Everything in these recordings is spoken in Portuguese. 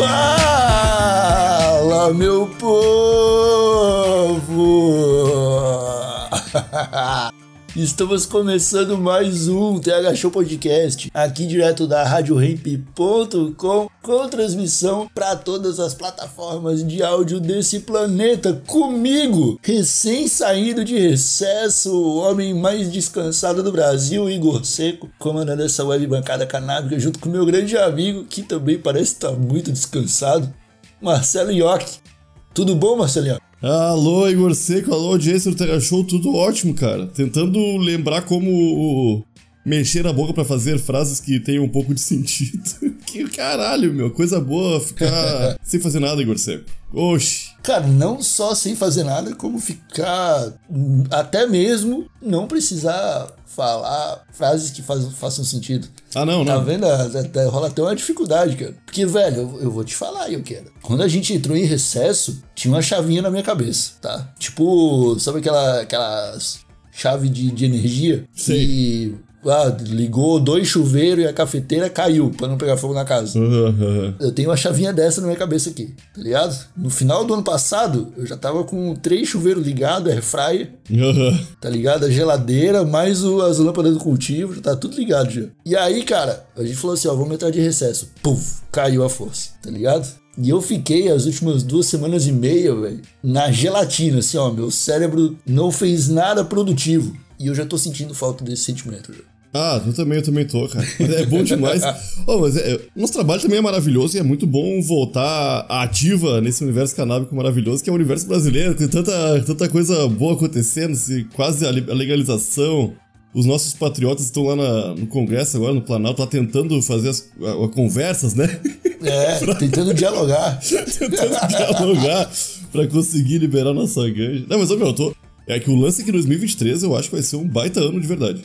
Fala, meu povo! Estamos começando mais um TH Show Podcast, aqui direto da RadioRamp.com, com transmissão para todas as plataformas de áudio desse planeta. Comigo, recém saído de recesso, o homem mais descansado do Brasil, Igor Seco, comandando essa web bancada canábica, junto com meu grande amigo, que também parece estar muito descansado, Marcelo Iocchi. Tudo bom, Marcelo Iocchi? Alô, Igor Seco, alô, audiência do Terra Show, tudo ótimo, cara. Tentando lembrar como mexer a boca pra fazer frases que tenham um pouco de sentido. que caralho, meu, coisa boa ficar sem fazer nada, Igor Seco. Oxi. Cara, não só sem fazer nada, como ficar hum, até mesmo não precisar falar frases que faz, façam sentido. Ah, não, Tá não. vendo? Até rola até uma dificuldade, cara. Porque, velho, eu, eu vou te falar, eu quero. Quando a gente entrou em recesso, tinha uma chavinha na minha cabeça, tá? Tipo, sabe aquela, aquelas chave de, de energia? Sei. E ah, ligou dois chuveiros e a cafeteira caiu pra não pegar fogo na casa. Aham, aham. Eu tenho uma chavinha dessa na minha cabeça aqui, tá ligado? No final do ano passado, eu já tava com três chuveiros ligados, airfryer, Aham. tá ligado? A geladeira, mais o, as lâmpadas do cultivo, já tá tudo ligado já. E aí, cara, a gente falou assim, ó, vamos entrar de recesso. Puf, caiu a força, tá ligado? E eu fiquei as últimas duas semanas e meia, velho, na gelatina, assim, ó, meu cérebro não fez nada produtivo. E eu já tô sentindo falta desse sentimento, já. Ah, eu também, eu também tô, cara. Mas é bom demais. oh, mas é, é- nosso trabalho também é maravilhoso e é muito bom voltar ativa nesse universo canábico maravilhoso que é o universo brasileiro. Tem tanta, tanta coisa boa acontecendo, se quase a, li- a legalização. Os nossos patriotas estão lá na- no Congresso agora, no Planalto, lá tentando fazer as a- a conversas, né? É, tentando dialogar. tentando dialogar pra conseguir liberar nossa ganja. Não, mas, ô, meu, eu tô. É que o lance é que 2023 eu acho que vai ser um baita ano de verdade.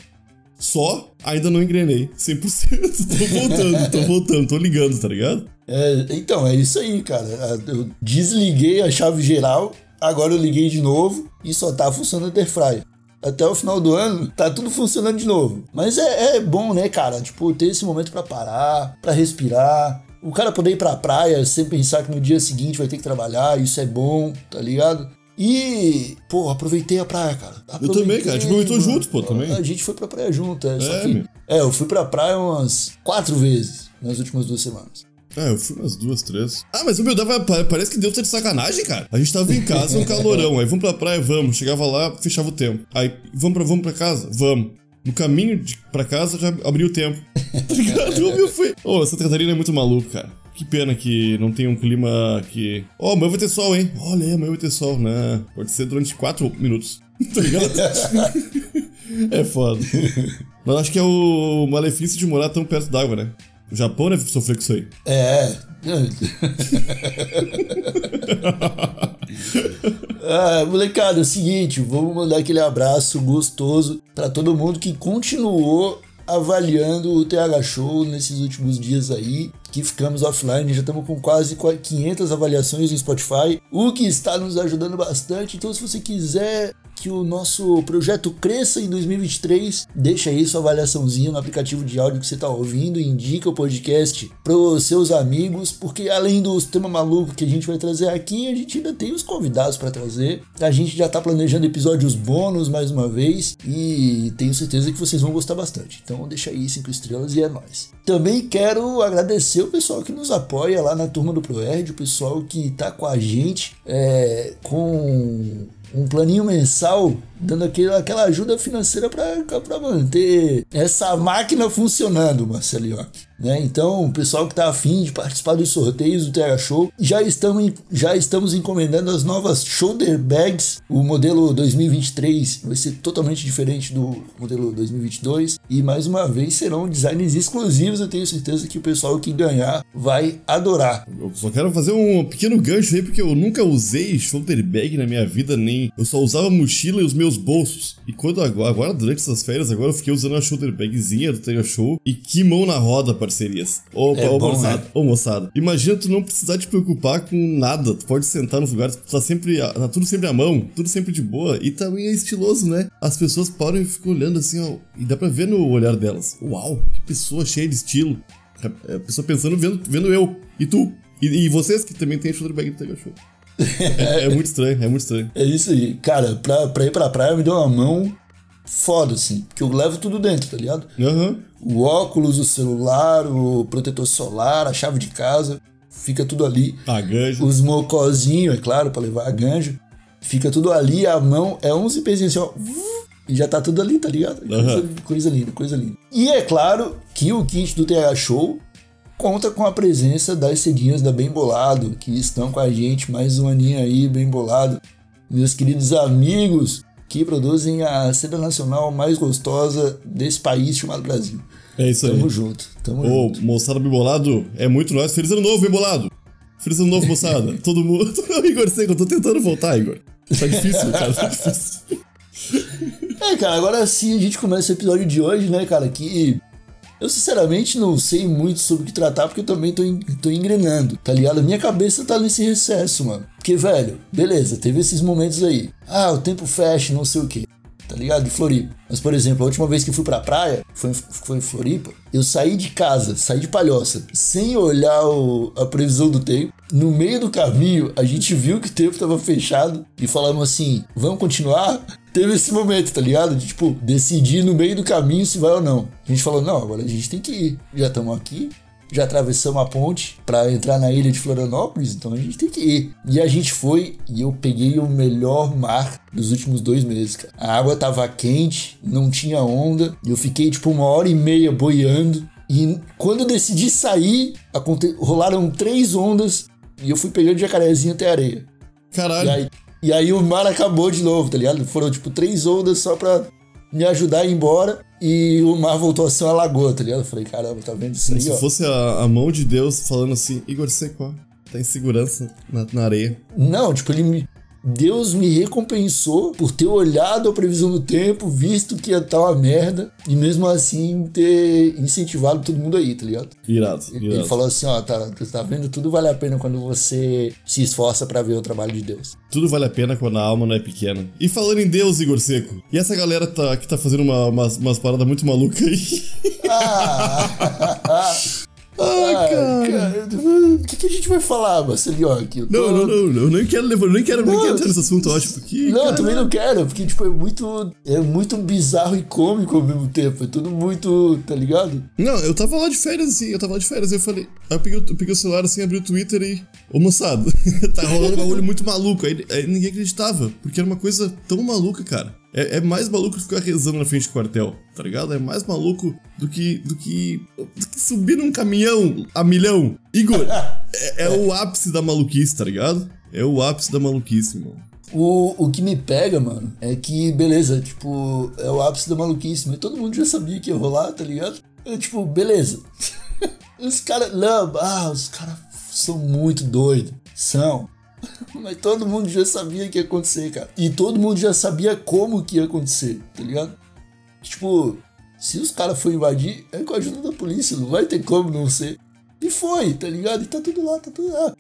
Só ainda não engrenei 100%. tô voltando, tô voltando, tô ligando, tá ligado? É, então, é isso aí, cara. Eu desliguei a chave geral, agora eu liguei de novo e só tá funcionando o airfryer. Até o final do ano, tá tudo funcionando de novo. Mas é, é bom, né, cara? Tipo, ter esse momento pra parar, pra respirar. O cara poder ir pra praia sem pensar que no dia seguinte vai ter que trabalhar, isso é bom, tá ligado? E, pô, aproveitei a praia, cara. Eu também, cara. A gente aproveitou mano. juntos, pô, também. A gente foi pra praia junto, é. É, que, é, eu fui pra praia umas quatro vezes nas últimas duas semanas. Ah, eu fui umas duas, três. Ah, mas o meu dava. pa- Parece que Deus tá de sacanagem, cara. A gente tava em casa, um calorão. Aí vamos pra praia, vamos. Chegava lá, fechava o tempo. Aí vamos pra, vamos pra casa? Vamos. No caminho de, pra casa já abriu o tempo. Tá ligado? O meu foi. Ô, Santa Catarina é muito maluco, cara. Que pena que não tem um clima que. Ó, amanhã vai ter sol, hein? Olha amanhã vai ter sol, né? Pode ser durante quatro minutos. Tá ligado? é foda. Mas acho que é o malefício de morar tão perto d'água, né? O Japão deve sofrer com isso aí. É. ah, molecada, é o seguinte, vamos mandar aquele abraço gostoso pra todo mundo que continuou avaliando o TH Show nesses últimos dias aí, que ficamos offline, já estamos com quase 500 avaliações no Spotify, o que está nos ajudando bastante. Então, se você quiser que o nosso projeto cresça em 2023, deixa aí sua avaliaçãozinha no aplicativo de áudio que você está ouvindo, indica o podcast pros seus amigos, porque além dos temas malucos que a gente vai trazer aqui, a gente ainda tem os convidados para trazer. A gente já tá planejando episódios bônus mais uma vez e tenho certeza que vocês vão gostar bastante. Então deixa aí cinco estrelas e é nóis. Também quero agradecer o pessoal que nos apoia lá na turma do ProErd, o pessoal que tá com a gente é, com um planinho mensal, dando aquele, aquela ajuda financeira para manter essa máquina funcionando, Marcelinho. Né? Então, o pessoal que está afim de participar dos sorteios do TH Show, já estamos, já estamos encomendando as novas shoulder bags. O modelo 2023 vai ser totalmente diferente do modelo 2022 e mais uma vez serão designs exclusivos. Eu tenho certeza que o pessoal que ganhar vai adorar. Eu só quero fazer um pequeno gancho aí, porque eu nunca usei shoulder bag na minha vida, nem. Eu só usava mochila e os meus bolsos. E quando agora, agora durante essas férias, agora eu fiquei usando a shoulder bagzinha do TH Show e que mão na roda, parcerias. Ô, É ô, bom, moçada, né? ô, moçada. Imagina tu não precisar te preocupar com nada. Tu pode sentar nos lugares, tá sempre. Tá tudo sempre à mão, tudo sempre de boa. E também é estiloso, né? As pessoas param e ficam olhando assim, ó. E dá pra ver no olhar delas. Uau, que pessoa cheia de estilo. A pessoa pensando, vendo, vendo eu. E tu. E, e vocês que também tem shoulder bag do Tega Show. É, é muito estranho, é muito estranho. É isso aí. Cara, pra, pra ir pra praia me deu uma mão foda, assim. Porque eu levo tudo dentro, tá ligado? Aham. O óculos, o celular, o protetor solar, a chave de casa. Fica tudo ali. A ganja. Os mocozinhos, é claro, pra levar a ganja. Fica tudo ali, a mão é um zíperzinho assim, ó. E já tá tudo ali, tá ligado? Coisa, coisa linda, coisa linda. E é claro que o kit do TH Show conta com a presença das cedinhas da Bem Bolado, que estão com a gente mais um aninho aí, Bem Bolado. Meus queridos amigos que produzem a seda nacional mais gostosa desse país chamado Brasil. É isso aí. Tamo junto, tamo Ô, junto. moçada bem bolado, é muito nós. Feliz ano novo, bem bolado. Feliz ano novo, moçada. Todo mundo. Igor Seco, eu tô tentando voltar, Igor. Tá difícil, cara, tá difícil. É, cara, agora sim a gente começa o episódio de hoje, né, cara, que eu sinceramente não sei muito sobre o que tratar, porque eu também tô, tô engrenando, tá ligado? Minha cabeça tá nesse recesso, mano. Porque, velho, beleza, teve esses momentos aí. Ah, o tempo fecha, não sei o quê. Tá ligado? De Floripa. Mas, por exemplo, a última vez que fui pra praia, foi, foi em Floripa, eu saí de casa, saí de palhoça, sem olhar o- a previsão do tempo. No meio do caminho, a gente viu que o tempo tava fechado e falamos assim: vamos continuar? Teve esse momento, tá ligado? De tipo, decidir no meio do caminho se vai ou não. A gente falou: não, agora a gente tem que ir. Já estamos aqui, já atravessamos a ponte pra entrar na ilha de Florianópolis, então a gente tem que ir. E a gente foi e eu peguei o melhor mar dos últimos dois meses, cara. A água tava quente, não tinha onda, e eu fiquei tipo uma hora e meia boiando. E quando eu decidi sair, rolaram três ondas e eu fui pegando jacarezinho até a areia. Caralho. E aí, e aí o mar acabou de novo, tá ligado? Foram tipo três ondas só pra me ajudar a ir embora e o mar voltou a ser uma lagoa, tá ligado? Eu falei, caramba, tá vendo isso aí, se ó? fosse a, a mão de Deus falando assim, Igor ó, tá em segurança na, na areia. Não, tipo, ele me. Deus me recompensou por ter olhado a previsão do tempo, visto que ia estar uma merda, e mesmo assim ter incentivado todo mundo aí, tá ligado? Irado, Ele irado. falou assim, ó, tá, tá vendo? Tudo vale a pena quando você se esforça pra ver o trabalho de Deus. Tudo vale a pena quando a alma não é pequena. E falando em Deus, Igor Seco, e essa galera tá, que tá fazendo uma, umas, umas paradas muito malucas aí? Ah, Ah, cara. O que, que a gente vai falar, Marcelinho? aqui? Tô- Não, não, não, eu nem quero levar, nem quero, nem Não. quero entrar nesse assunto, eu acho, porque. Não, eu cara, também não quero, porque tipo, é muito. É muito bizarro e cômico ao mesmo tempo. É tudo muito. tá ligado? Não, eu tava lá de férias, assim, eu tava lá de férias, eu falei. Aí eu peguei, o- eu peguei o celular assim, abri o Twitter e. Ô moçada, tá rolando um bagulho muito maluco. Aí, aí ninguém acreditava, porque era uma coisa tão maluca, cara. É, é mais maluco ficar rezando na frente do quartel, tá ligado? É mais maluco do que. do que. do que subir num caminhão a milhão. Igor, é, é o ápice da maluquice, tá ligado? É o ápice da maluquice, mano. O, o que me pega, mano, é que, beleza, tipo, é o ápice da maluquice, mas todo mundo já sabia que ia rolar, tá ligado? É, tipo, beleza. os caras. Não, ah, os caras são muito doidos. São. Mas todo mundo já sabia que ia acontecer, cara. E todo mundo já sabia como que ia acontecer, tá ligado? Tipo, se os caras forem invadir, é com a ajuda da polícia, não vai ter como não ser. E foi, tá ligado? E tá tudo lá, tá tudo lá.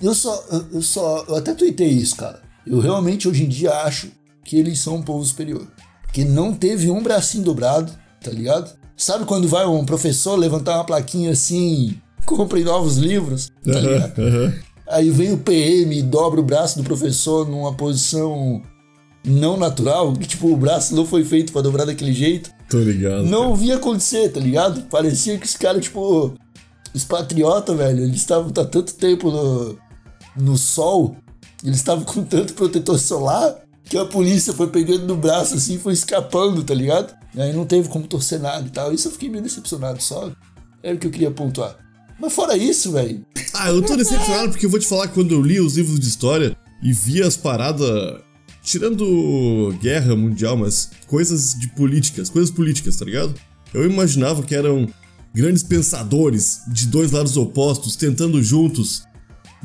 Eu só, eu- só, eu até tuitei isso, cara. Eu realmente hoje em dia acho que eles são um povo superior. Que não teve um bracinho dobrado, tá ligado? Sabe quando vai um professor levantar uma plaquinha assim, comprem novos livros, tá ligado? Aham. Aí vem o PM e dobra o braço do professor numa posição não natural, que tipo, o braço não foi feito pra dobrar daquele jeito. Tô ligado. Não via acontecer, tá ligado? Parecia que os caras, tipo, os patriotas, velho, eles estavam há tanto tempo no, no sol, eles estavam com tanto protetor solar, que a polícia foi pegando no braço assim e foi escapando, tá ligado? E aí não teve como torcer nada e tal. Isso eu fiquei meio decepcionado só. Era o que eu queria pontuar. Mas fora isso, velho. Ah, eu tô decepcionado porque eu vou te falar que quando eu li os livros de história e vi as paradas. Tirando guerra mundial, mas coisas de políticas, coisas políticas, tá ligado? Eu imaginava que eram grandes pensadores de dois lados opostos tentando juntos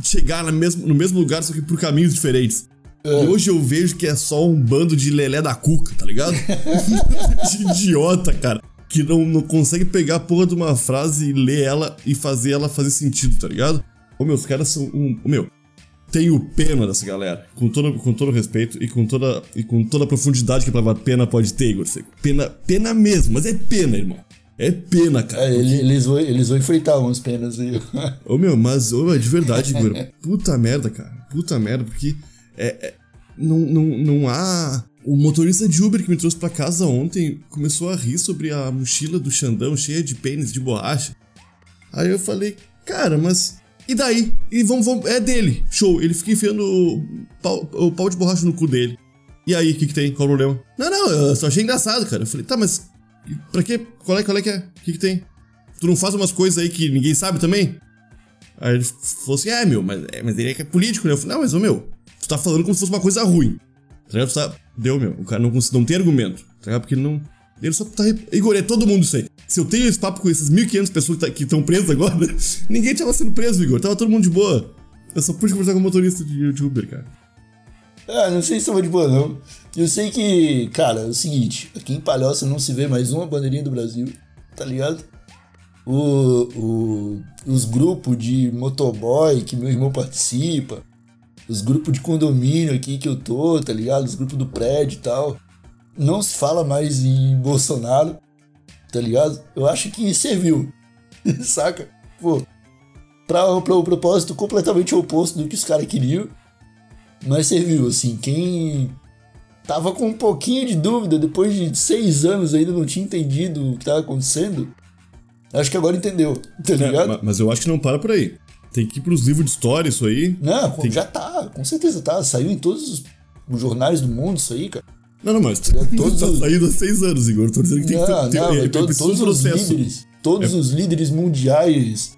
chegar no mesmo, no mesmo lugar, só que por caminhos diferentes. E hoje eu vejo que é só um bando de lelé da cuca, tá ligado? de idiota, cara. Que não, não consegue pegar a porra de uma frase e ler ela e fazer ela fazer sentido, tá ligado? Ô, meu, os caras são um. Ô, meu, tenho pena dessa galera. Com todo, com todo respeito e com toda, e com toda a profundidade que a palavra pena pode ter, Igor. Pena, pena mesmo, mas é pena, irmão. É pena, cara. É, ele- eles, vão, eles vão enfrentar uns penas aí. Ô meu, mas ô, de verdade, Igor. Puta merda, cara. Puta merda, porque é, é- não, não, não há. O motorista de Uber que me trouxe pra casa ontem começou a rir sobre a mochila do Xandão cheia de pênis de borracha. Aí eu falei, cara, mas. E daí? E vamos, vamos. É dele. Show. Ele fica enfiando o pau, o pau de borracha no cu dele. E aí, o que, que tem? Qual o problema? Não, não, eu só achei engraçado, cara. Eu falei, tá, mas. Pra quê? Qual é, qual é que é? O que, que tem? Tu não faz umas coisas aí que ninguém sabe também? Aí ele falou assim: é, meu, mas, é, mas ele é é político, né? Eu falei: não, mas, ô, meu, tu tá falando como se fosse uma coisa ruim. Tá ligado? Tá... Deu, meu. O cara não, não tem argumento. Tá ligado? Porque ele não. Ele só tá. Igor, é todo mundo isso aí. Se eu tenho esse papo com essas 1.500 pessoas que estão presas agora, ninguém tava sendo preso, Igor. Tava todo mundo de boa. Eu só pude conversar com o motorista de, de Uber, cara. Ah, não sei se vou de boa, não. Eu sei que, cara, é o seguinte, aqui em Palhoça não se vê mais uma bandeirinha do Brasil, tá ligado? O, o, os grupos de motoboy que meu irmão participa, os grupos de condomínio aqui que eu tô, tá ligado? Os grupos do prédio e tal. Não se fala mais em Bolsonaro, tá ligado? Eu acho que serviu, saca? Pô, pra, pra um propósito completamente oposto do que os caras queriam. Mas serviu, assim, quem tava com um pouquinho de dúvida, depois de seis anos ainda não tinha entendido o que tava acontecendo, acho que agora entendeu, tá É, ligado? ma- mas eu acho que não para por aí. Tem que ir pros livros de história, isso aí. Não, Tem- já tá, com certeza tá, saiu em todos os, jornais do mundo isso aí, cara. Não, não, mas todos tá saindo há seis anos, Igor. Tô dizendo que tem que Não, ter, não, tem, é, precisa todos os processo. líderes, todos É. os líderes mundiais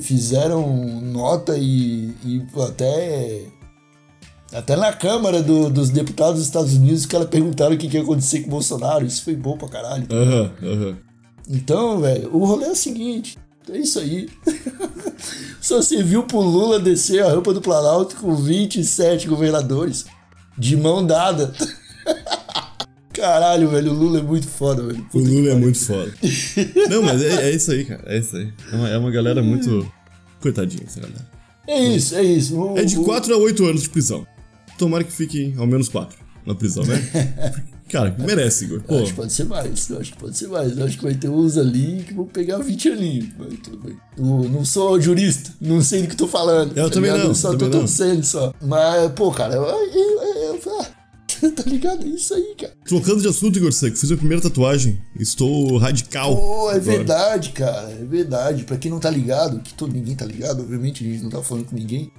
fizeram nota e, e até até na Câmara do- dos Deputados dos Estados Unidos que ela perguntaram o que, que ia acontecer com o Bolsonaro. Isso foi bom pra caralho. Então, velho, o rolê é o seguinte. É isso aí. Só serviu pro Lula descer a rampa do Planalto com 27 governadores de mão dada. Caralho, velho, o Lula é muito foda, velho. O Lula é muito foda. Não, mas é, é isso aí, cara. É isso aí. É uma, é uma galera muito. Coitadinha essa galera. É isso, é isso. O- É de o- 4 a 8 anos de prisão. Tomara que fiquem ao menos 4 na prisão, né? Cara, merece, Igor. Pô, acho que pode ser mais, eu acho que pode ser mais. Acho que vai ter uns ali que vão pegar 20 aninhos. Mas tudo bem. Eu não sou jurista, não sei do que tô falando. Eu tá também ligado? não, Eu só tô torcendo só. Mas, pô, cara, eu, eu, eu- eu- ah, tá ligado? É isso aí, cara. trocando de assunto, Igor Seco, fiz a primeira tatuagem. Estou radical. Pô, é agora. verdade, cara. É verdade. Pra quem não tá ligado, que todo, ninguém tá ligado, obviamente, a gente não tá falando com ninguém.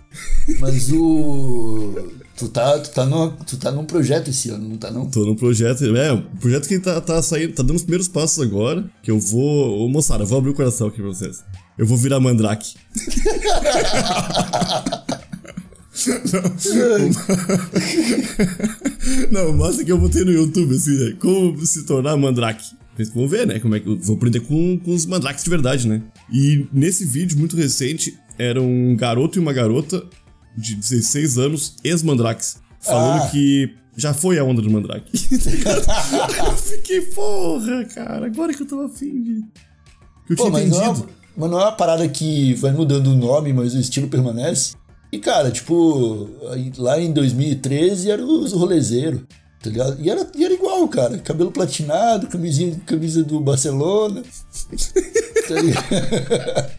Mas o. Tu tá, tu, tá numa, tu tá num projeto esse ano, não tá não? Tô no projeto. É, um projeto que tá, tá saindo, tá dando os primeiros passos agora. Que eu vou. Ô, moçada, eu vou abrir o coração aqui pra vocês. Eu vou virar mandrake. Não, o massa é que eu botei no YouTube, assim, né? Como se tornar mandrake. Vocês vão ver, né? Como é que eu vou aprender com, com os mandrakes de verdade, né? E nesse vídeo muito recente, era um garoto e uma garota de 16 anos, ex-mandrakes, falando Ah. que já foi a onda do mandrake. eu fiquei, porra, cara, agora que eu tava afim de. Que eu Pô, tinha mas não, é entendido. uma, mas não é uma parada que vai mudando o nome, mas o estilo permanece. E, cara, tipo, lá em 2013 era os rolezeiros, tá ligado? E era, e era igual, cara. Cabelo platinado, camisinha, camisa do Barcelona. tá ligado?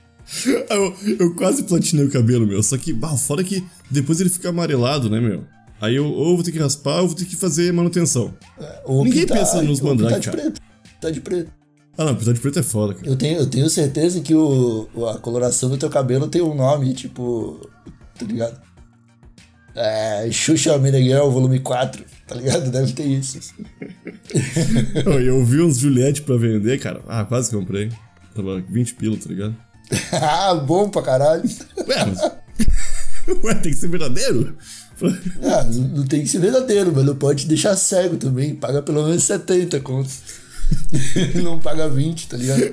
Eu, eu quase platinei o cabelo, meu. Só que, bah, fora que depois ele fica amarelado, né, meu? Aí eu ou vou ter que raspar ou vou ter que fazer manutenção. Ou Ninguém pintar- pensa nos mandrake, de cara. preto. Tá de preto. Ah, não, pintar de preto é foda, cara. Eu tenho, eu tenho certeza que o, a coloração do teu cabelo tem um nome, tipo. Tá ligado? É. Xuxa Meneghel, volume 4. Tá ligado? Deve ter isso. Eu, eu vi uns Juliette pra vender, cara. Ah, quase comprei. Tava 20 pila, tá ligado? ah, bom pra caralho. Ué, mas... Ué, tem que ser verdadeiro? Ah, não tem que ser verdadeiro, mas não pode deixar cego também. Paga pelo menos 70 contos. não paga 20, tá ligado?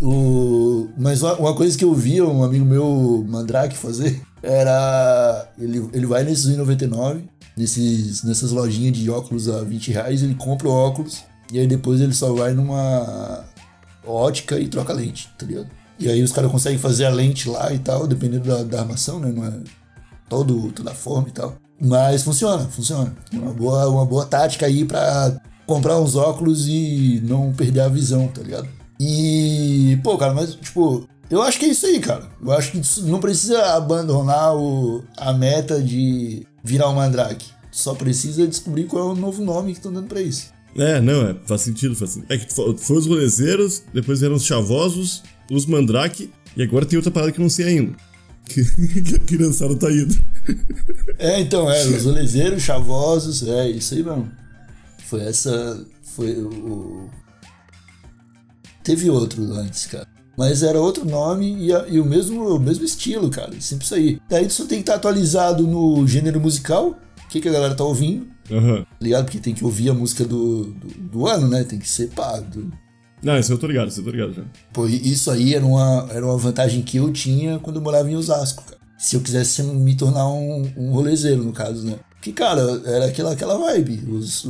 O... Mas uma, coisa que eu via um amigo meu, Mandrake, fazer era. Ele, ele vai nesses 1,99, nesses, nessas lojinhas de óculos a 20 reais, ele compra o óculos e aí depois ele só vai numa ótica e troca lente, tá ligado? E aí os caras conseguem fazer a lente lá e tal, dependendo da, da armação, né? Não é todo, toda a forma e tal. Mas funciona, funciona. Uma boa, uma boa tática aí pra comprar uns óculos e não perder a visão, tá ligado? E, pô, cara, mas, tipo, eu acho que é isso aí, cara. Eu acho que não precisa abandonar o, a meta de virar um mandrake. Só precisa descobrir qual é o novo nome que estão dando pra isso. É, não, é, faz sentido, faz sentido. É que fo- foi os rolezeiros, depois vieram os chavosos, os mandrake, e agora tem outra parada que eu não sei ainda. Que, que a criançada tá indo. É, então, é, os olezeiros, chavosos, é isso aí mesmo. Foi essa. Foi o. Teve outro antes, cara. Mas era outro nome e, a- e o, mesmo, o mesmo estilo, cara. Sempre isso aí. Daí tu só tem que estar atualizado no gênero musical, o que, que a galera tá ouvindo, Aham. tá ligado? Porque tem que ouvir a música do, do, do ano, né? Tem que ser pá. do- Não, isso eu tô ligado, isso eu tô ligado já. Pô, isso aí era uma, era uma vantagem que eu tinha quando eu morava em Osasco, cara. Se eu quisesse me tornar um, um rolezeiro, no caso, né? Que, cara, era aquela, aquela vibe. Os,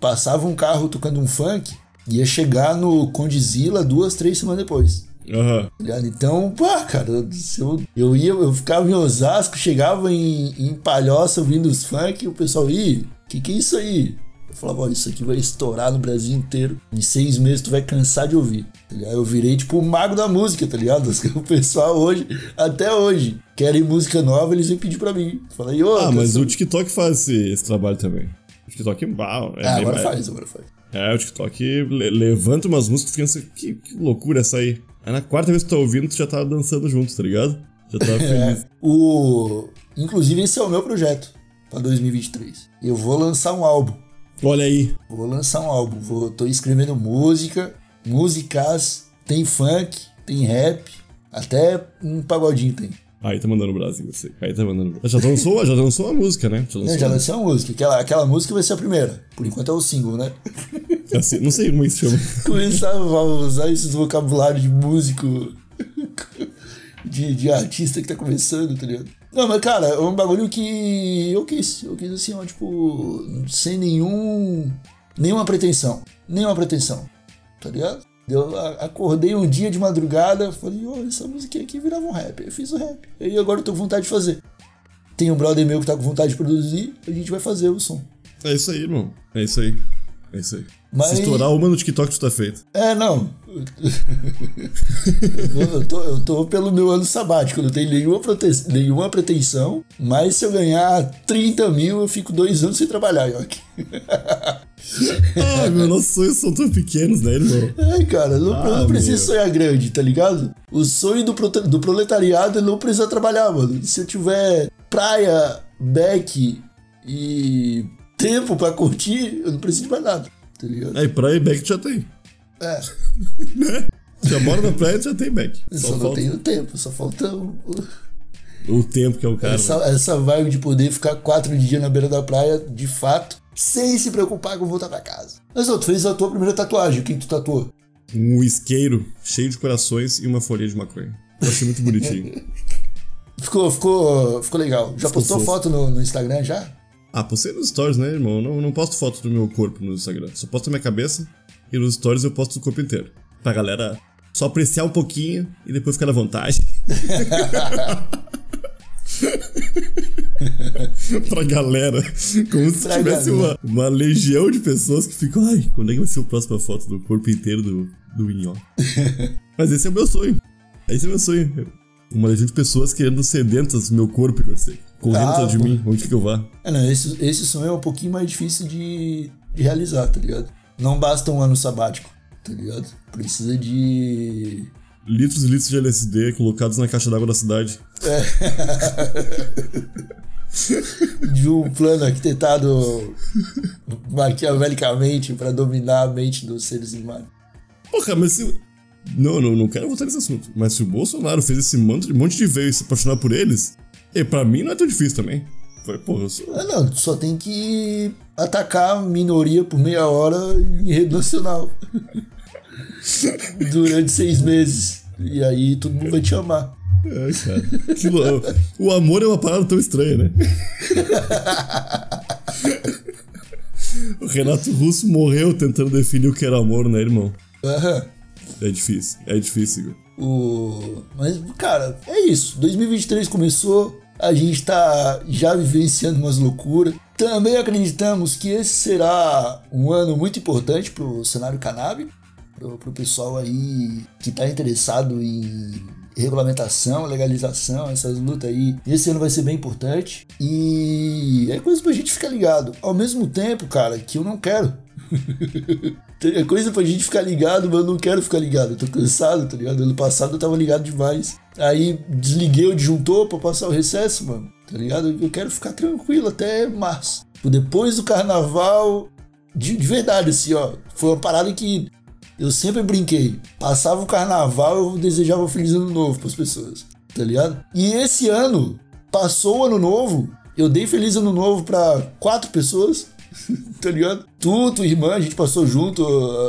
passava um carro tocando um funk, ia chegar no Condizila duas, três semanas depois. Aham. ligado? Então, pá, cara, eu, eu ia, eu ficava em Osasco, chegava em, em Palhoça ouvindo os funk, e o pessoal, ih, que que é isso aí? Eu falava, ó, isso aqui vai estourar no Brasil inteiro. Em seis meses tu vai cansar de ouvir. tá? Eu virei tipo o mago da música, tá ligado? O pessoal hoje, até hoje, querem música nova, eles vêm pedir pra mim. Falei, ô, Ah, mas o TikTok faz esse, trabalho também. O TikTok, uau, é Ah, agora faz, agora faz. É, o TikTok le- levanta umas músicas e fica assim, que, que loucura essa aí. Aí na quarta vez que tu tá ouvindo, tu já tá dançando junto, tá ligado? Já tá feliz. É, o... Inclusive, esse é o meu projeto pra 2023. Eu vou lançar um álbum. Olha aí. Vou lançar um álbum. Vou, tô escrevendo música, músicas, tem funk, tem rap, até um pagodinho tem. Aí tá mandando o Brasil, você. Aí tá mandando. Já lançou, já lançou uma música, né? Já Não, lançou. já lancei uma música. Aquela, aquela música vai ser a primeira. Por enquanto é o single, né? Assim, não sei como é que se chama. Começar a usar esses vocabulários de músico, de, de artista que tá começando, tá ligado? Não, mas cara, é um bagulho que eu quis. Eu quis assim, ó, tipo, sem nenhum. nenhuma pretensão. Nenhuma pretensão. Tá ligado? Eu acordei um dia de madrugada, falei, ô, essa música aqui virava um rap. Eu fiz o rap. E agora eu tô com vontade de fazer. Tem um brother meu que tá com vontade de produzir, a gente vai fazer o som. É isso aí, irmão. É isso aí. É isso aí. Mas- Se estourar uma no TikTok, tu tá feito. É, não. eu, tô, eu tô pelo meu ano sabático, não tenho nenhuma, prote- nenhuma pretensão, mas se eu ganhar 30 mil, eu fico dois anos sem trabalhar, York. Ah, meu, nossos sonhos são tão pequenos, né, irmão? Ai, cara, não, Ah, não precisa meu. sonhar grande, tá ligado? O sonho do, do proletariado é não precisa trabalhar, mano. Se eu tiver praia, beck e tempo pra curtir, eu não preciso de mais nada, tá ligado? Aí, praia e back tu já tem. É, Já mora na praia, tu já tem back. Só só não falta tenho tempo, só falta o- o tempo que é o cara. Essa, né? essa vibe de poder ficar quatro dias na beira da praia, de fato, sem se preocupar com voltar pra casa. Mas ó, tu fez a tua primeira tatuagem, o que tu tatuou? Um isqueiro cheio de corações e uma folha de maconha. Eu achei muito bonitinho. Ficou, ficou, ficou legal. Já Ficou postou fofo. foto no, no Instagram já? Ah, postei nos stories, né, irmão? Não, não posto foto do meu corpo no Instagram. Só posto a minha cabeça e nos stories eu posto o corpo inteiro. Pra galera só apreciar um pouquinho e depois ficar à vontade. pra galera. Como se Pra tivesse galera. uma, uma legião de pessoas que ficam. Ai, quando é que vai ser a próxima foto do corpo inteiro do, do Inho? Mas esse é o meu sonho. Esse é o meu sonho. Uma legião de pessoas querendo sedentas do meu corpo, que eu sei. Correndo Ah, atrás de mim, onde que eu vá. É, não, esse, esse sonho é um pouquinho mais difícil de, de realizar, tá ligado? Não basta um ano sabático, tá ligado? Precisa de. litros e litros de LSD colocados na caixa d'água da cidade. de um plano arquitetado maquiavelicamente pra dominar a mente dos seres humanos. Pô, cara, mas se, Não, não, não quero voltar nesse assunto. Mas se o Bolsonaro fez esse monte, monte de veio se apaixonar por eles, e pra mim não é tão difícil também. Foi, porra, eu sou. Ah, não, tu só tem que atacar a minoria por meia hora em rede nacional. Durante seis meses. E aí todo mundo vai te amar. Ai, cara. Que lo- o amor é uma parada tão estranha, né? o Renato Russo morreu tentando definir o que era amor, né, irmão? Aham. É difícil, é difícil. O... Mas, cara, é isso. 2023 começou, a gente tá já vivenciando umas loucuras. Também acreditamos que esse será um ano muito importante pro cenário canábico, pro, pro pessoal aí que tá interessado em regulamentação, legalização, essas lutas aí. Esse ano vai ser bem importante e é coisa pra gente ficar ligado. Ao mesmo tempo, cara, que eu não quero é coisa pra gente ficar ligado, mas eu não quero ficar ligado. Eu tô cansado, tá ligado? Ano passado eu tava ligado demais. Aí desliguei o disjuntor pra passar o recesso, mano. Tá ligado? Eu quero ficar tranquilo até março. Depois do carnaval, de, de verdade, assim, ó. Foi uma parada que eu sempre brinquei. Passava o carnaval, eu desejava feliz ano novo pras pessoas. Tá ligado? E esse ano, passou o ano novo, eu dei feliz ano novo pra quatro pessoas tá ligado? Tu, tua irmã, a gente passou junto,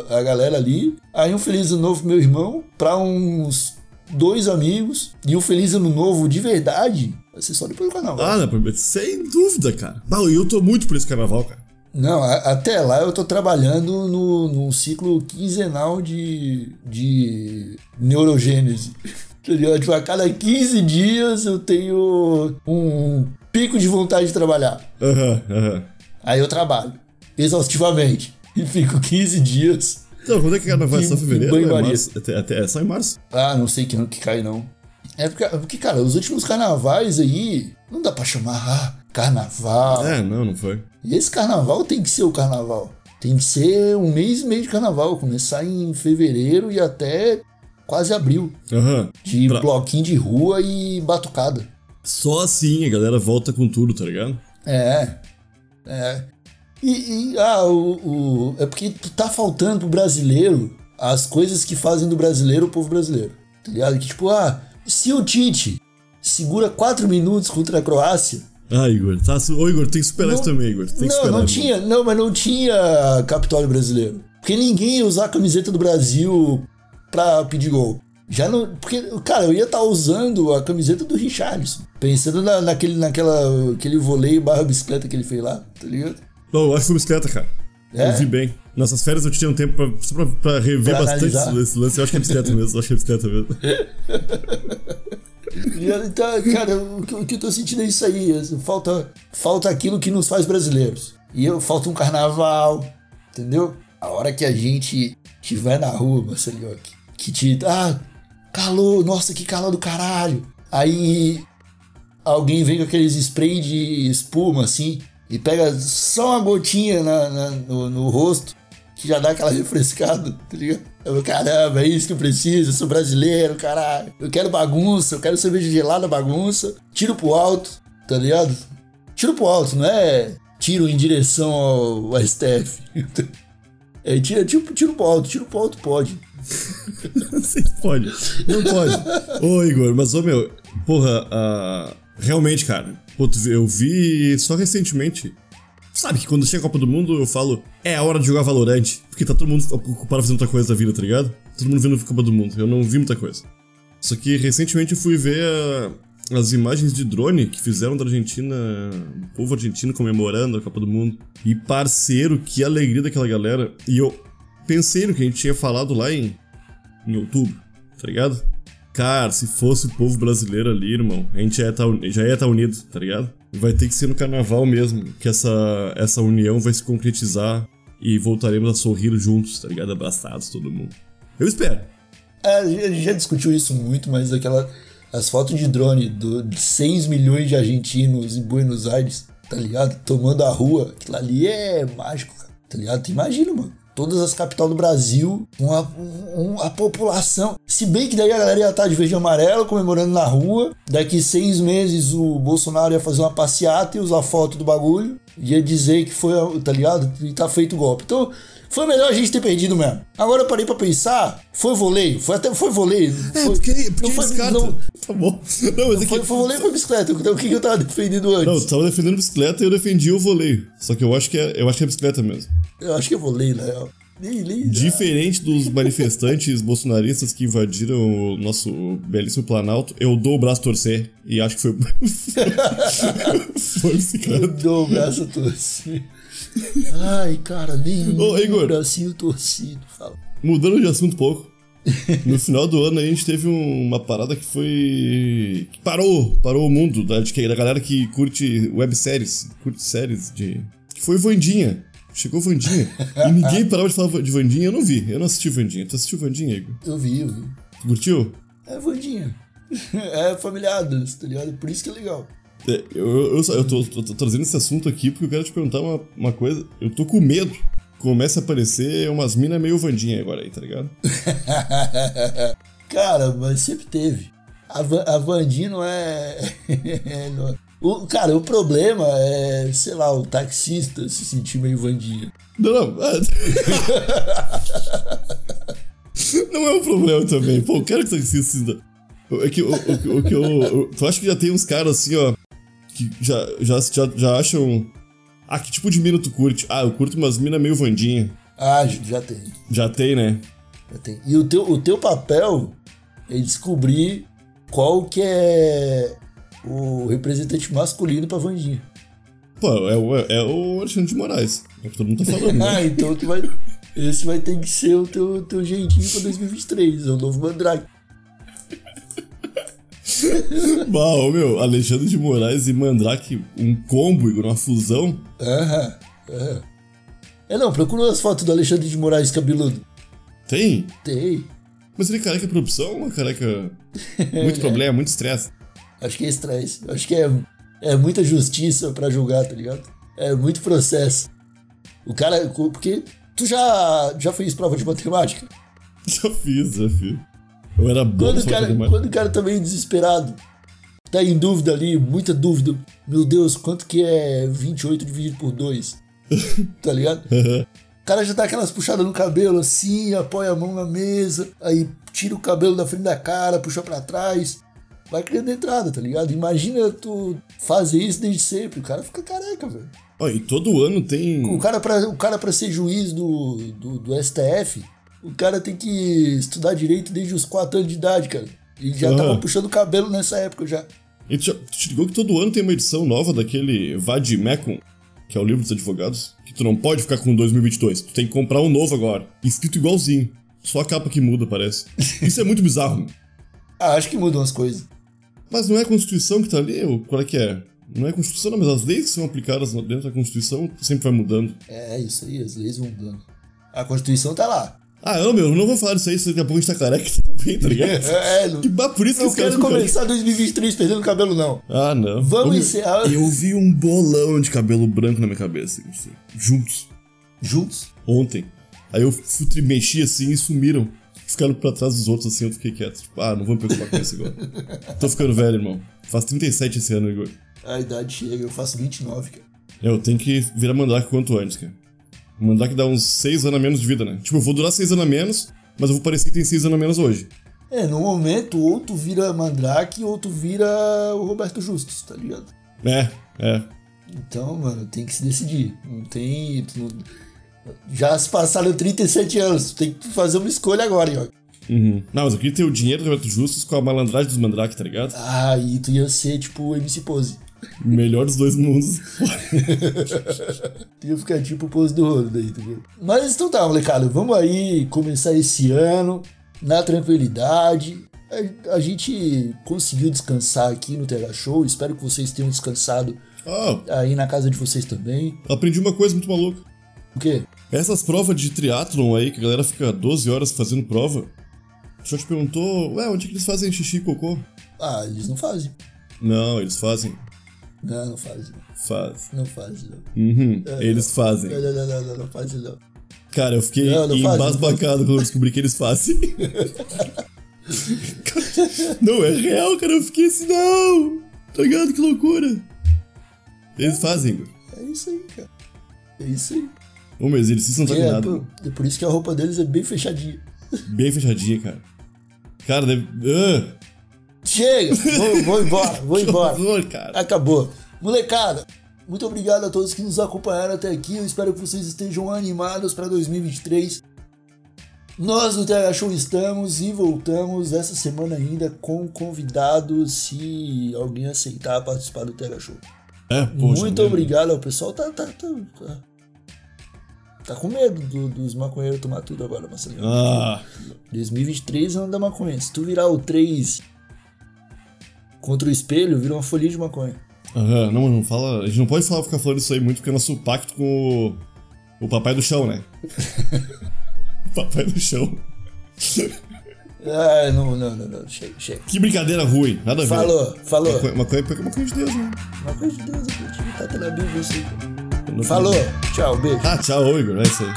a, galera ali. Aí um feliz ano novo pro meu irmão, pra uns dois amigos. E um feliz ano novo de verdade vai ser só depois do carnaval. Ah, não, sem dúvida, cara. Ah, eu tô muito por esse carnaval, cara. Não, a- até lá eu tô trabalhando no, num ciclo quinzenal de, de neurogênese. Tá ligado? Tipo, a cada 15 dias eu tenho um pico de vontade de trabalhar. Aham, aham. Aí eu trabalho, exaustivamente. E fico 15 dias Então, quando é que carnaval? É só fevereiro? É, banho-maria. março? Até, até- é só em março. Ah, não sei que ano que cai, não. É porque, porque, cara, os últimos carnavais aí, não dá pra chamar ah, carnaval. É, não, não foi. Esse carnaval tem que ser o carnaval. Tem que ser um mês e meio de carnaval. Começar em fevereiro e até quase abril. Aham. De Pra- bloquinho de rua e batucada. Só assim a galera volta com tudo, tá ligado? É. É. E, e, ah, o, o- é porque tá faltando pro brasileiro as coisas que fazem do brasileiro o povo brasileiro. Tá ligado? Que tipo, ah, se o Tite segura 4 minutos contra a Croácia. Ah, Igor. Tá, ô, Igor, tem que superar Não- isso também, Igor. Tem não, não tinha, não, mas não tinha Capitólio brasileiro. Porque ninguém ia usar a camiseta do Brasil pra pedir gol. Já não. Porque, cara, eu ia estar usando a camiseta do Richarlison. Pensando na, naquele, naquela, aquele voleio barra bicicleta que ele fez lá, tá ligado? Não, eu acho que foi bicicleta, cara. É? Eu vi bem. Nessas férias eu tinha um tempo pra, só pra, pra rever Pra bastante esse lance. Eu acho que é bicicleta mesmo. Eu acho que é bicicleta mesmo. Então, cara, o que, o que eu tô sentindo é isso aí. assim, Falta, falta aquilo que nos faz brasileiros. E eu, falta um carnaval, entendeu? A hora que a gente estiver na rua, Marcelinho, que te. Ah, calor, nossa, que calor do caralho. Aí alguém vem com aqueles spray de espuma assim e pega só uma gotinha na, na- no, no rosto que já dá aquela refrescada, tá ligado? Eu, caramba, é isso que eu preciso, eu sou brasileiro, caralho. Eu quero bagunça, eu quero cerveja gelada, bagunça. Tiro pro alto, tá ligado? Tiro pro alto, não é tiro em direção ao, STF. É tiro, tiro, tiro pro alto, tiro pro alto pode. Você pode. Não pode. Ô, Igor, mas, ô, meu, porra, ah, realmente, cara, eu vi só recentemente. Sabe que quando chega a Copa do Mundo eu falo, é a hora de jogar Valorante. Porque tá todo mundo ocupado fazendo outra coisa da vida, tá ligado? Todo mundo vendo a Copa do Mundo. Eu não vi muita coisa. Só que recentemente eu fui ver ah, as imagens de drone que fizeram da Argentina, o povo argentino comemorando a Copa do Mundo. E parceiro, que alegria daquela galera. E eu pensei no que a gente tinha falado lá em, em outubro, tá ligado? Cara, se fosse o povo brasileiro ali, irmão, a gente já ia tá, já ia estar unido, tá ligado? Vai ter que ser no carnaval mesmo, que essa, essa união vai se concretizar e voltaremos a sorrir juntos, tá ligado? Abraçados, todo mundo. Eu espero. É, a gente já discutiu isso muito, mas aquela. As fotos de drone do, de 6 milhões de argentinos em Buenos Aires, tá ligado? Tomando a rua, aquilo ali é mágico, cara. Tá ligado? Imagina, mano. Todas as capitais do Brasil, uma, um- a população. Se bem que daí a galera ia estar de verde e amarelo comemorando na rua. Daqui seis meses o Bolsonaro ia fazer uma passeata e usar foto do bagulho. Ia dizer que foi, tá ligado? E tá feito o golpe. Então, Foi melhor a gente ter perdido mesmo. Agora eu parei pra pensar, foi voleio, foi até foi voleio. É, foi, porque, porque não foi, não, Tá bom. Não, mas é que... foi, foi voleio ou foi bicicleta? Então, o que, que eu tava defendendo antes? Não, tu tava defendendo bicicleta e eu defendi o voleio. Só que eu acho que é, eu acho que é bicicleta mesmo. Eu acho que é voleio, na real. Nem, nem, Diferente dos manifestantes bolsonaristas que invadiram o nosso belíssimo Planalto, eu dou o braço a torcer e acho que foi. foi Eu bicicleta. dou o braço torcido. Ai, cara, nem Ô, Igor. bracinho torcido. Fala. Mudando de assunto um pouco. No final do ano a gente teve um- uma parada que foi. que parou, parou o mundo da, de da galera que curte webséries, curte séries de. que foi Vandinha. Chegou Vandinha. E ninguém parava de falar de Vandinha, eu não vi. Eu não assisti Vandinha. Tu assistiu Vandinha, Igor? Eu vi, eu vi. Tu curtiu? É Vandinha. É familiadas, tá ligado? Por isso que é legal. É, Eu, eu, eu, eu tô, tô- tô trazendo esse assunto aqui porque eu quero te perguntar uma, uma coisa. Eu tô com medo. Começa a aparecer umas minas meio Vandinha agora aí, tá ligado? Cara, mas sempre teve. A, a Vandinha não é. é- O, cara, o problema é, sei lá, o taxista se sentir meio Vandinha. Não, não. é. Não é um problema também. Pô, o cara que tá assistindo. É que o, o, o que eu. eu- Tu acha que já tem uns caras assim, ó. Que já, já, já, já acham. Ah, que tipo de mina tu curte? Ah, eu curto umas minas meio Vandinha. Ah, já tem. Já tem, né? Já tem. E o teu, o teu papel é descobrir qual que é o representante masculino pra Vandinha. Pô, é, o- é o Alexandre de Moraes. É o que todo mundo tá falando, né? Ah, então tu vai. Esse vai ter que ser o teu, teu jeitinho pra 2023, é o novo Mandrake. Bah, ô, meu, Alexandre de Moraes e Mandrake, um combo, uma fusão. Aham, aham. É não, procura as fotos do Alexandre de Moraes cabeludo. Tem? Tem. Mas ele é careca por opção ou uma careca. Muito problema, muito estresse? Acho que é estresse. Acho que é, é muita justiça pra julgar, tá ligado? É muito processo. O cara. Porque tu já, já fez prova de matemática? Já fiz, já fiz. Eu era bom Quando o, cara, quando o cara tá meio desesperado, tá em dúvida ali, muita dúvida. Meu Deus, quanto que é 28 dividido por 2? tá ligado? O cara já dá aquelas puxadas no cabelo assim, apoia a mão na mesa, aí tira o cabelo da frente da cara, puxa pra trás. Vai criando entrada, tá ligado? Imagina tu fazer isso desde sempre. O cara fica careca, velho. Ó, e todo ano tem. O cara, pra, o cara pra ser juiz do, do, do STF, o cara tem que estudar direito desde os 4 anos de idade, cara. Ele já tava puxando cabelo nessa época já. E tu, já- tu te ligou que todo ano tem uma edição nova daquele Vadimecum, que é o livro dos advogados, que tu não pode ficar com 2022. Tu tem que comprar um novo agora. Escrito igualzinho. Só a capa que muda, parece. Isso é muito bizarro. Ah, acho que mudam as coisas. Mas não é a Constituição que tá ali? ou Qual é que é? Não é a Constituição, não, mas as leis que são aplicadas dentro da Constituição sempre vai mudando. É isso aí, as leis vão mudando. A Constituição tá lá. Ah, não, meu, não vou falar disso aí, senão daqui a pouco a gente tá careca também, tá ligado? É, não, Que por isso que não quero começar 2023 perdendo cabelo, não. Ah, não. Vamos Ô, meu, encerrar. Eu vi um bolão de cabelo branco na minha cabeça, assim, juntos, Juntos? ontem. Aí eu fui, mexi assim e sumiram. Ficaram pra trás dos outros assim, eu fiquei quieto. Tipo, ah, não vou me preocupar com isso agora. Tô ficando velho, irmão. Faz 37 esse ano, Igor. A idade chega, eu faço 29, cara. Eu tenho que virar mandrake quanto antes, cara. Mandrake dá uns 6 anos a menos de vida, né? Tipo, eu vou durar 6 anos a menos, mas eu vou parecer que tem 6 anos a menos hoje. É, no momento, ou tu vira Mandrake ou tu vira o Roberto Justus, tá ligado? É, é. Então, mano, tem que se decidir. Não tem. não- Já se passaram 37 anos, tu tem que fazer uma escolha agora, ó. Uhum. Não, mas eu queria ter o dinheiro do Roberto Justus com a malandragem dos mandrake, tá ligado? Ah, e tu ia ser tipo MC Pose. Melhor dos dois mundos. Tu ia ficar tipo o Pose do Rolo daí, tá ligado? Mas então tá, molecada, vamos aí começar esse ano na tranquilidade. A, a gente conseguiu descansar aqui no TH Show, espero que vocês tenham descansado Ah, aí na casa de vocês também. aprendi uma coisa muito maluca. O quê? Essas provas de triatlon aí, que a galera fica 12 horas fazendo prova, já te perguntou, ué, onde é que eles fazem xixi e cocô? Ah, eles não fazem. Não, eles fazem. Não, não fazem. Faz. Não fazem, não. Uhum, eles fazem. Não, não, não, não, não, não fazem, não. Cara, eu fiquei Não, não faz, não embasbacado quando eu descobri que eles fazem. não, é real, cara. Eu fiquei assim, não. Tá ligado? Que loucura. Eles fazem. É isso aí, cara. É isso aí. Ô, mas eles não sabem É, nada. pô, é por isso que a roupa deles é bem fechadinha. Bem fechadinha, cara. Cara, deve. Ah, Chega! Vou, vou embora, vou embora. horror, cara. Acabou. Molecada, muito obrigado a todos que nos acompanharam até aqui. Eu espero que vocês estejam animados para 2023. Nós no TH Show estamos e voltamos essa semana ainda com convidados, se alguém aceitar participar do TH Show. É, poxa. muito né? obrigado ao pessoal. Tá, tá, tá, tá, tá com medo do- dos maconheiros tomar tudo agora, Marcelinho. Ah, 2023 é ano da maconha. Se tu virar o 3 contra o espelho, vira uma folhinha de maconha. aham, não, não fala. A gente não pode falar, ficar falando isso aí muito, porque é nosso pacto com o, o papai do chão, né? papai do chão. Ah, não, não, não, não. Chega, chega. Que brincadeira ruim, nada a ver. Falou, falou. Maconha, maconha pega maconha de Deus, né? Maconha de Deus, aqui, tá na Bíblia isso aí. Não- Falou, tchau, beijo. Ah, tchau, Igor, é isso aí.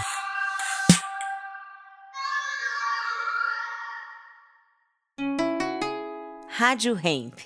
Rádio Hemp.